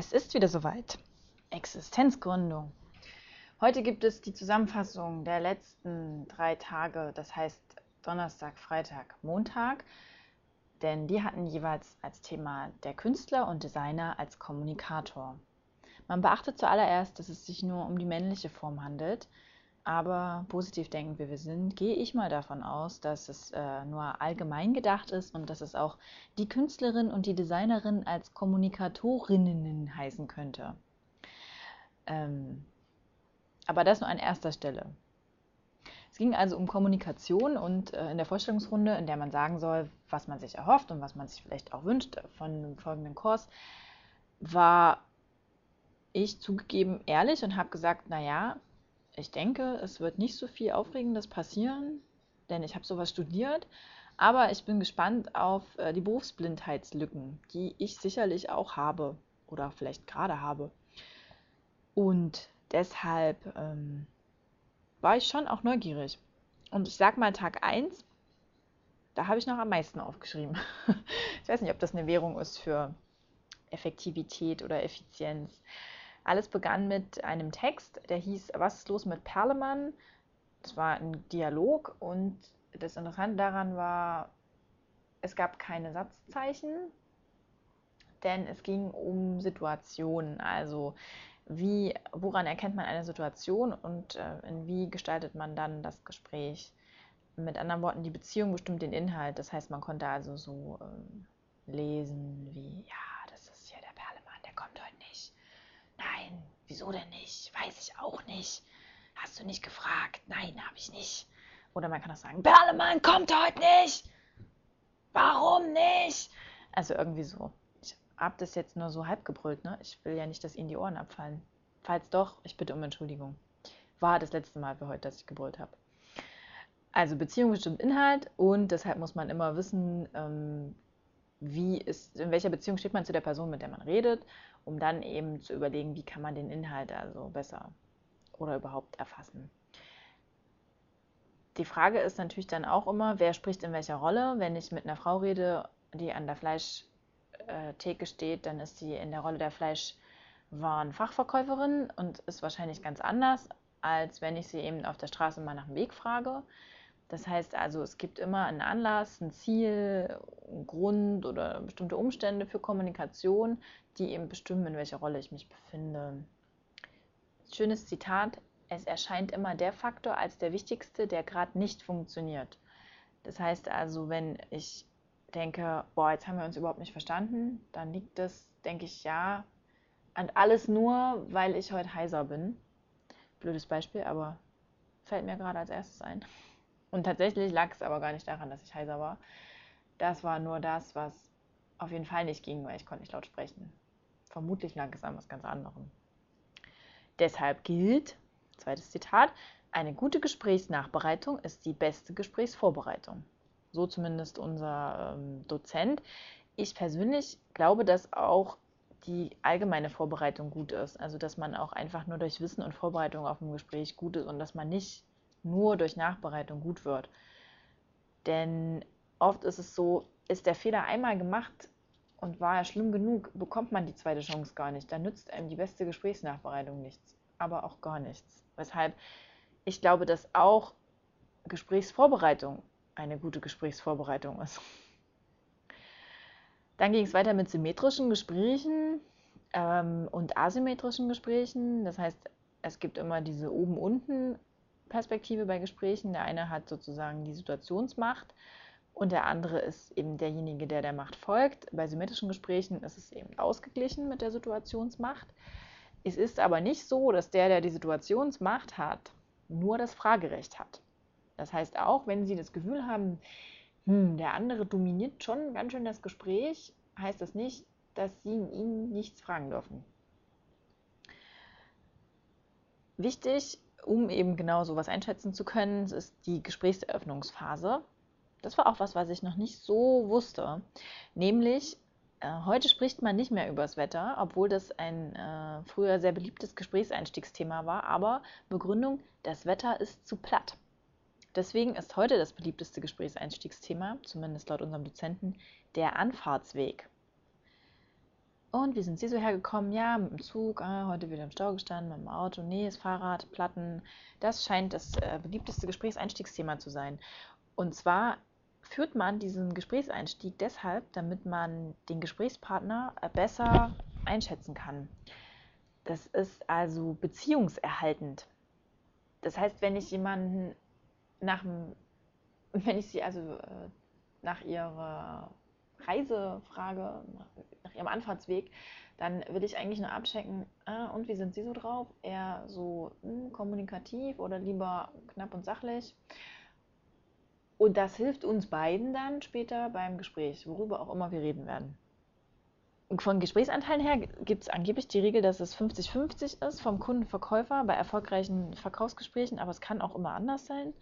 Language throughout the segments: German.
Es ist wieder soweit. Existenzgründung. Heute gibt es die Zusammenfassung der letzten drei Tage, das heißt Donnerstag, Freitag, Montag, denn die hatten jeweils als Thema der Künstler und Designer als Kommunikator. Man beachtet zuallererst, dass es sich nur um die männliche Form handelt, aber positiv denken wie wir sind, gehe ich mal davon aus, dass es äh, nur allgemein gedacht ist und dass es auch die Künstlerin und die Designerin als Kommunikatorinnen heißen könnte. Ähm, aber das nur an erster Stelle. Es ging also um Kommunikation und äh, in der Vorstellungsrunde, in der man sagen soll, was man sich erhofft und was man sich vielleicht auch wünscht von dem folgenden Kurs, war ich zugegeben ehrlich und habe gesagt, naja, ich denke, es wird nicht so viel Aufregendes passieren, denn ich habe sowas studiert. Aber ich bin gespannt auf äh, die Berufsblindheitslücken, die ich sicherlich auch habe oder vielleicht gerade habe. Und deshalb ähm, war ich schon auch neugierig. Und ich sag mal, Tag 1, da habe ich noch am meisten aufgeschrieben. ich weiß nicht, ob das eine Währung ist für Effektivität oder Effizienz. Alles begann mit einem Text, der hieß Was ist los mit Perlemann? Das war ein Dialog und das Interessante daran war, es gab keine Satzzeichen, denn es ging um Situationen. Also wie, woran erkennt man eine Situation und äh, in wie gestaltet man dann das Gespräch? Mit anderen Worten, die Beziehung bestimmt den Inhalt. Das heißt, man konnte also so ähm, lesen wie, ja, Nein, wieso denn nicht? Weiß ich auch nicht. Hast du nicht gefragt? Nein, habe ich nicht. Oder man kann auch sagen, Perlemann kommt heute nicht. Warum nicht? Also irgendwie so. Ich habe das jetzt nur so halb gebrüllt, ne? Ich will ja nicht, dass Ihnen die Ohren abfallen. Falls doch, ich bitte um Entschuldigung. War das letzte Mal für heute, dass ich gebrüllt habe. Also Beziehung bestimmt Inhalt und deshalb muss man immer wissen, ähm, ist, in welcher Beziehung steht man zu der Person, mit der man redet, um dann eben zu überlegen, wie kann man den Inhalt also besser oder überhaupt erfassen. Die Frage ist natürlich dann auch immer, wer spricht in welcher Rolle. Wenn ich mit einer Frau rede, die an der Fleischtheke steht, dann ist sie in der Rolle der Fleischwarenfachverkäuferin und ist wahrscheinlich ganz anders, als wenn ich sie eben auf der Straße mal nach dem Weg frage. Das heißt also, es gibt immer einen Anlass, ein Ziel, einen Grund oder bestimmte Umstände für Kommunikation, die eben bestimmen, in welcher Rolle ich mich befinde. Schönes Zitat, es erscheint immer der Faktor als der wichtigste, der gerade nicht funktioniert. Das heißt also, wenn ich denke, boah, jetzt haben wir uns überhaupt nicht verstanden, dann liegt es, denke ich, ja, an alles nur, weil ich heute heiser bin. Blödes Beispiel, aber fällt mir gerade als erstes ein. Und tatsächlich lag es aber gar nicht daran, dass ich heiser war. Das war nur das, was auf jeden Fall nicht ging, weil ich konnte nicht laut sprechen. Vermutlich lag es an was ganz anderem. Deshalb gilt, zweites Zitat, eine gute Gesprächsnachbereitung ist die beste Gesprächsvorbereitung. So zumindest unser ähm, Dozent. Ich persönlich glaube, dass auch die allgemeine Vorbereitung gut ist. Also dass man auch einfach nur durch Wissen und Vorbereitung auf ein Gespräch gut ist und dass man nicht nur durch Nachbereitung gut wird. Denn oft ist es so, ist der Fehler einmal gemacht und war er schlimm genug, bekommt man die zweite Chance gar nicht. Dann nützt einem die beste Gesprächsnachbereitung nichts, aber auch gar nichts. Weshalb ich glaube, dass auch Gesprächsvorbereitung eine gute Gesprächsvorbereitung ist. Dann ging es weiter mit symmetrischen Gesprächen ähm, und asymmetrischen Gesprächen. Das heißt, es gibt immer diese oben-unten Perspektive bei Gesprächen. Der eine hat sozusagen die Situationsmacht und der andere ist eben derjenige, der der Macht folgt. Bei symmetrischen Gesprächen ist es eben ausgeglichen mit der Situationsmacht. Es ist aber nicht so, dass der, der die Situationsmacht hat, nur das Fragerecht hat. Das heißt, auch wenn Sie das Gefühl haben, hm, der andere dominiert schon ganz schön das Gespräch, heißt das nicht, dass Sie ihn nichts fragen dürfen. Wichtig um eben genau sowas einschätzen zu können, ist die Gesprächseröffnungsphase. Das war auch was, was ich noch nicht so wusste. Nämlich, äh, heute spricht man nicht mehr über das Wetter, obwohl das ein äh, früher sehr beliebtes Gesprächseinstiegsthema war. Aber Begründung, das Wetter ist zu platt. Deswegen ist heute das beliebteste Gesprächseinstiegsthema, zumindest laut unserem Dozenten, der Anfahrtsweg. Und wie sind Sie so hergekommen? Ja, mit dem Zug, ah, heute wieder im Stau gestanden, mit dem Auto, nee, das Fahrrad, Platten. Das scheint das äh, beliebteste Gesprächseinstiegsthema zu sein. Und zwar führt man diesen Gesprächseinstieg deshalb, damit man den Gesprächspartner äh, besser einschätzen kann. Das ist also beziehungserhaltend. Das heißt, wenn ich jemanden nach wenn ich sie also äh, nach ihrer Reise frage, nach ihrem Anfahrtsweg, dann will ich eigentlich nur abchecken, ah, und wie sind Sie so drauf? Eher so hm, kommunikativ oder lieber knapp und sachlich? Und das hilft uns beiden dann später beim Gespräch, worüber auch immer wir reden werden. Von Gesprächsanteilen her gibt es angeblich die Regel, dass es 50-50 ist vom Kundenverkäufer bei erfolgreichen Verkaufsgesprächen, aber es kann auch immer anders sein.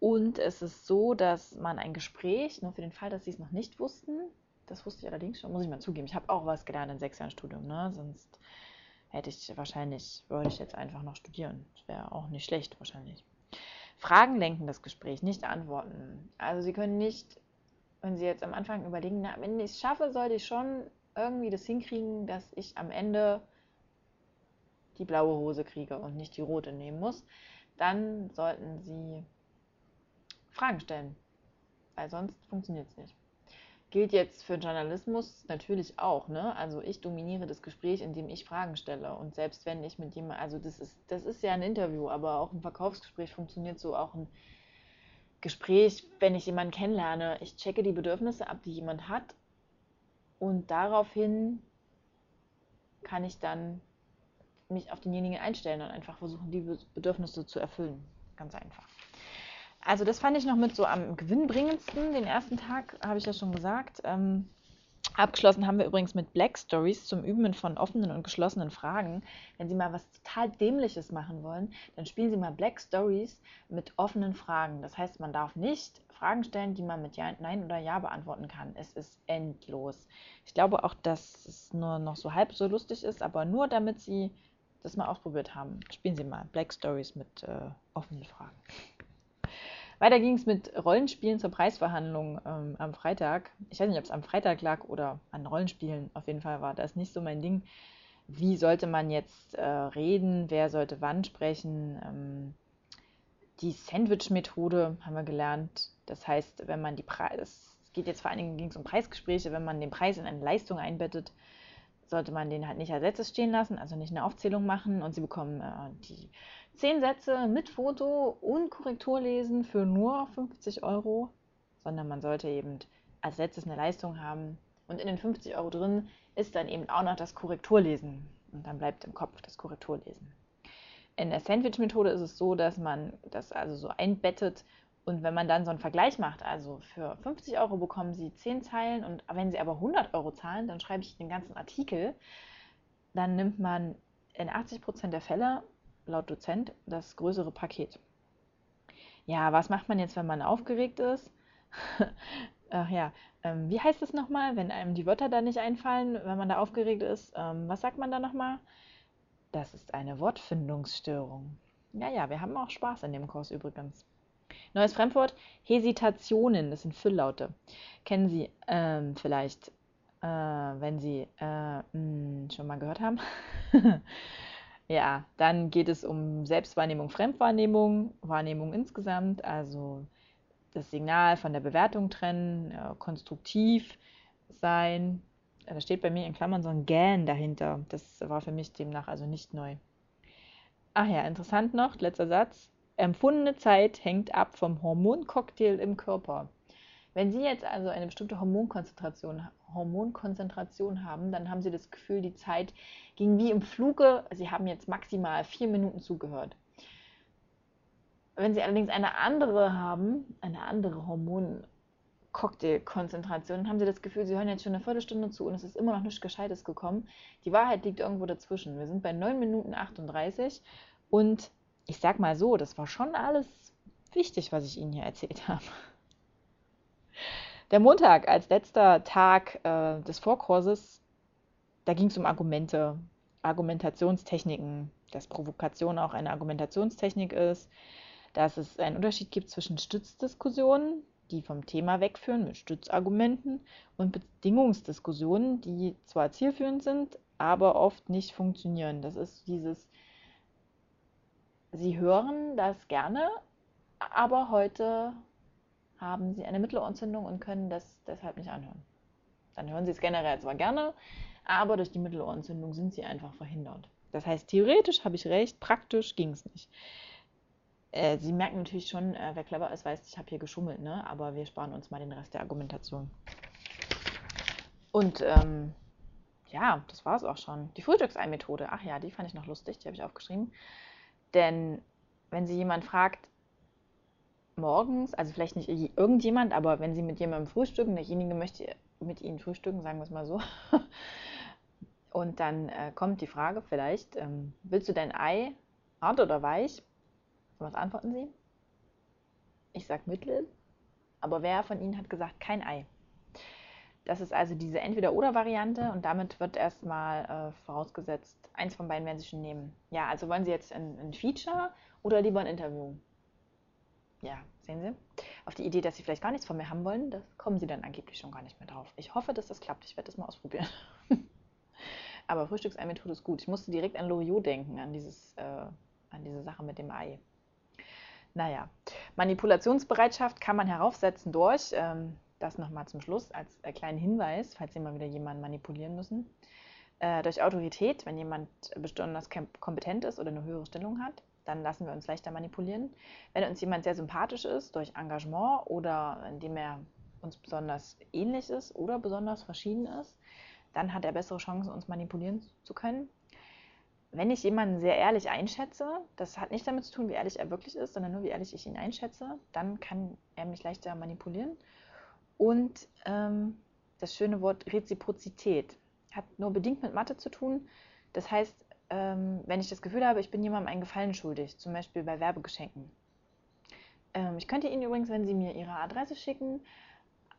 Und es ist so, dass man ein Gespräch, nur für den Fall, dass Sie es noch nicht wussten, das wusste ich allerdings schon, muss ich mal zugeben. Ich habe auch was gelernt in sechs Jahren Studium, ne? Sonst hätte ich wahrscheinlich, wollte ich jetzt einfach noch studieren. Das wäre auch nicht schlecht wahrscheinlich. Fragen lenken das Gespräch, nicht antworten. Also Sie können nicht, wenn Sie jetzt am Anfang überlegen, na, wenn ich es schaffe, sollte ich schon irgendwie das hinkriegen, dass ich am Ende die blaue Hose kriege und nicht die rote nehmen muss, dann sollten Sie Fragen stellen, weil sonst funktioniert es nicht. Gilt jetzt für Journalismus natürlich auch, ne? Also ich dominiere das Gespräch, indem ich Fragen stelle. Und selbst wenn ich mit jemandem, also das ist, das ist ja ein Interview, aber auch ein Verkaufsgespräch funktioniert so auch ein Gespräch, wenn ich jemanden kennenlerne. Ich checke die Bedürfnisse ab, die jemand hat. Und daraufhin kann ich dann mich auf denjenigen einstellen und einfach versuchen, die Bedürfnisse zu erfüllen. Ganz einfach. Also das fand ich noch mit so am gewinnbringendsten. Den ersten Tag habe ich ja schon gesagt. Ähm, abgeschlossen haben wir übrigens mit Black Stories zum Üben von offenen und geschlossenen Fragen. Wenn Sie mal was total Dämliches machen wollen, dann spielen Sie mal Black Stories mit offenen Fragen. Das heißt, man darf nicht Fragen stellen, die man mit ja, Nein oder Ja beantworten kann. Es ist endlos. Ich glaube auch, dass es nur noch so halb so lustig ist, aber nur damit Sie das mal ausprobiert haben. Spielen Sie mal Black Stories mit äh, offenen Fragen. Weiter ging es mit Rollenspielen zur Preisverhandlung ähm, am Freitag. Ich weiß nicht, ob es am Freitag lag oder an Rollenspielen. Auf jeden Fall war das nicht so mein Ding. Wie sollte man jetzt äh, reden? Wer sollte wann sprechen? Ähm, die Sandwich-Methode haben wir gelernt. Das heißt, wenn man die Preise, es geht jetzt vor allen Dingen ging's um Preisgespräche, wenn man den Preis in eine Leistung einbettet, sollte man den halt nicht als letztes stehen lassen, also nicht eine Aufzählung machen und sie bekommen äh, die zehn Sätze mit Foto und Korrektur lesen für nur 50 Euro, sondern man sollte eben als letztes eine Leistung haben. Und in den 50 Euro drin ist dann eben auch noch das Korrekturlesen. Und dann bleibt im Kopf das Korrekturlesen. In der Sandwich-Methode ist es so, dass man das also so einbettet und wenn man dann so einen Vergleich macht, also für 50 Euro bekommen Sie 10 Zeilen und wenn Sie aber 100 Euro zahlen, dann schreibe ich den ganzen Artikel, dann nimmt man in 80% der Fälle laut Dozent das größere Paket. Ja, was macht man jetzt, wenn man aufgeregt ist? Ach ja, ähm, wie heißt es nochmal, wenn einem die Wörter da nicht einfallen, wenn man da aufgeregt ist? Ähm, was sagt man da nochmal? Das ist eine Wortfindungsstörung. Ja, ja, wir haben auch Spaß in dem Kurs übrigens. Neues Fremdwort, Hesitationen, das sind Fülllaute. Kennen Sie ähm, vielleicht, äh, wenn Sie äh, mh, hm, schon mal gehört haben? Ja, dann geht es um Selbstwahrnehmung, Fremdwahrnehmung, Wahrnehmung insgesamt, also das Signal von der Bewertung trennen, äh, konstruktiv sein. Da steht bei mir in Klammern so ein Gähn dahinter. Das war für mich demnach also nicht neu. Ach ja, interessant noch, letzter Satz. Empfundene Zeit hängt ab vom Hormoncocktail im Körper. Wenn Sie jetzt also eine bestimmte Hormonkonzentration, Hormonkonzentration haben, dann haben Sie das Gefühl, die Zeit ging wie im Fluge. Sie haben jetzt maximal vier Minuten zugehört. Wenn Sie allerdings eine andere haben, eine andere Hormoncocktailkonzentration, haben Sie das Gefühl, Sie hören jetzt schon eine Viertelstunde zu und es ist immer noch nichts Gescheites gekommen. Die Wahrheit liegt irgendwo dazwischen. Wir sind bei 9 Minuten 38 und ich sag mal so, das war schon alles wichtig, was ich Ihnen hier erzählt habe. Der Montag als letzter Tag äh, des Vorkurses, da ging es um Argumente, Argumentationstechniken, dass Provokation auch eine Argumentationstechnik ist, dass es einen Unterschied gibt zwischen Stützdiskussionen, die vom Thema wegführen mit Stützargumenten und Bedingungsdiskussionen, die zwar zielführend sind, aber oft nicht funktionieren. Das ist dieses, Sie hören das gerne, aber heute haben Sie eine Mittelohrentzündung und können das deshalb nicht anhören. Dann hören Sie es generell zwar gerne, aber durch die Mittelohrentzündung sind Sie einfach verhindert. Das heißt, theoretisch habe ich recht, praktisch ging es nicht. Äh, Sie merken natürlich schon, äh, wer clever ist, weiß, ich habe hier geschummelt, ne? aber wir sparen uns mal den Rest der Argumentation. Und ähm, ja, das war es auch schon. Die Frühstücksei-Methode, ach ja, die fand ich noch lustig, die habe ich aufgeschrieben. Denn wenn Sie jemand fragt, morgens, also vielleicht nicht irgendjemand, aber wenn Sie mit jemandem frühstücken, derjenige möchte mit Ihnen frühstücken, sagen wir es mal so, und dann äh, kommt die Frage vielleicht, ähm, willst du dein Ei hart oder weich? Was antworten Sie? Ich sage mittel, aber wer von Ihnen hat gesagt kein Ei? Das ist also diese Entweder-Oder-Variante und damit wird erstmal äh, vorausgesetzt, eins von beiden werden Sie schon nehmen. Ja, also wollen Sie jetzt ein, ein Feature oder lieber ein Interview? Ja, sehen Sie? Auf die Idee, dass Sie vielleicht gar nichts von mir haben wollen, das kommen Sie dann angeblich schon gar nicht mehr drauf. Ich hoffe, dass das klappt. Ich werde das mal ausprobieren. Aber Frühstücksei-Methode ist gut. Ich musste direkt an Loriot denken, an, dieses, äh, an diese Sache mit dem Ei. Naja, Manipulationsbereitschaft kann man heraufsetzen durch, ähm, das nochmal zum Schluss als äh, kleinen Hinweis, falls Sie mal wieder jemanden manipulieren müssen, äh, durch Autorität, wenn jemand besonders kompetent ist oder eine höhere Stellung hat, dann lassen wir uns leichter manipulieren. Wenn uns jemand sehr sympathisch ist, durch Engagement oder indem er uns besonders ähnlich ist oder besonders verschieden ist, dann hat er bessere Chancen, uns manipulieren zu können wenn ich jemanden sehr ehrlich einschätze, das hat nicht damit zu tun, wie ehrlich er wirklich ist, sondern nur wie ehrlich ich ihn einschätze, dann kann er mich leichter manipulieren. Und ähm, das schöne Wort Reziprozität hat nur bedingt mit Mathe zu tun. Das heißt, ähm, wenn ich das Gefühl habe, ich bin jemandem einen Gefallen schuldig, zum Beispiel bei Werbegeschenken. Ähm, ich könnte Ihnen übrigens, wenn Sie mir Ihre Adresse schicken,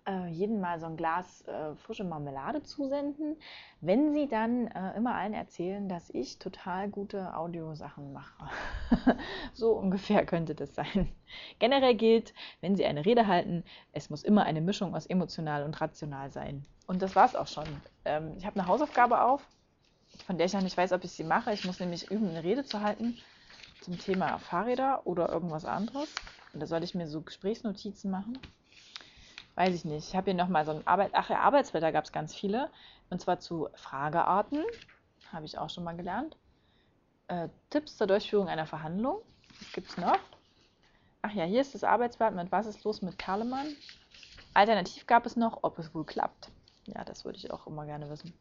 äh, jeden Mal so ein Glas äh, frische Marmelade zusenden, wenn sie dann äh, immer allen erzählen, dass ich total gute Audiosachen mache. so ungefähr könnte das sein. Generell gilt, wenn Sie eine Rede halten, es muss immer eine Mischung aus emotional und rational sein. Und das war es auch schon. Ähm, ich habe eine Hausaufgabe auf, von der ich noch nicht weiß, ob ich sie mache. Ich muss nämlich üben, eine Rede zu halten zum Thema Fahrräder oder irgendwas anderes. Und da soll ich mir so Gesprächsnotizen machen weiß ich nicht. Ich habe hier nochmal so ein Arbeit, ach ja, Arbeitsblätter gab es ganz viele. Und zwar zu Fragearten, habe ich auch schon mal gelernt. Äh, Tipps zur Durchführung einer Verhandlung. Was gibt es noch? Ach ja, hier ist das Arbeitsblatt mit Was ist los mit Karlemann. Alternativ gab es noch, ob es wohl klappt. Ja, das würde ich auch immer gerne wissen.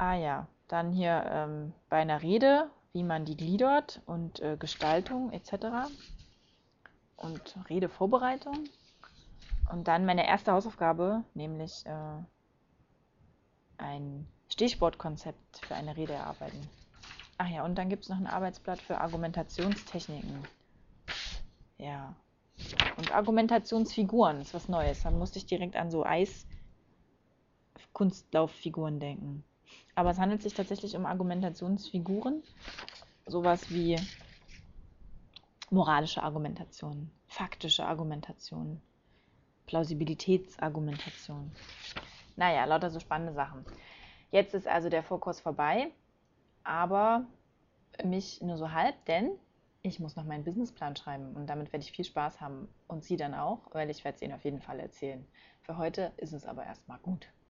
Ah ja, dann hier ähm, bei einer Rede, wie man die gliedert und äh, Gestaltung etc. Und Redevorbereitung. Und dann meine erste Hausaufgabe, nämlich äh, ein Stichwortkonzept für eine Rede erarbeiten. Ach ja, und dann gibt es noch ein Arbeitsblatt für Argumentationstechniken. Ja. Und Argumentationsfiguren ist was Neues. Dann musste ich direkt an so Eiskunstlauffiguren denken. Aber es handelt sich tatsächlich um Argumentationsfiguren. Sowas wie moralische Argumentation, faktische Argumentation, Plausibilitätsargumentation. Naja, lauter so spannende Sachen. Jetzt ist also der Fokus vorbei, aber mich nur so halb, denn ich muss noch meinen Businessplan schreiben und damit werde ich viel Spaß haben und Sie dann auch, weil ich werde es Ihnen auf jeden Fall erzählen. Für heute ist es aber erstmal gut.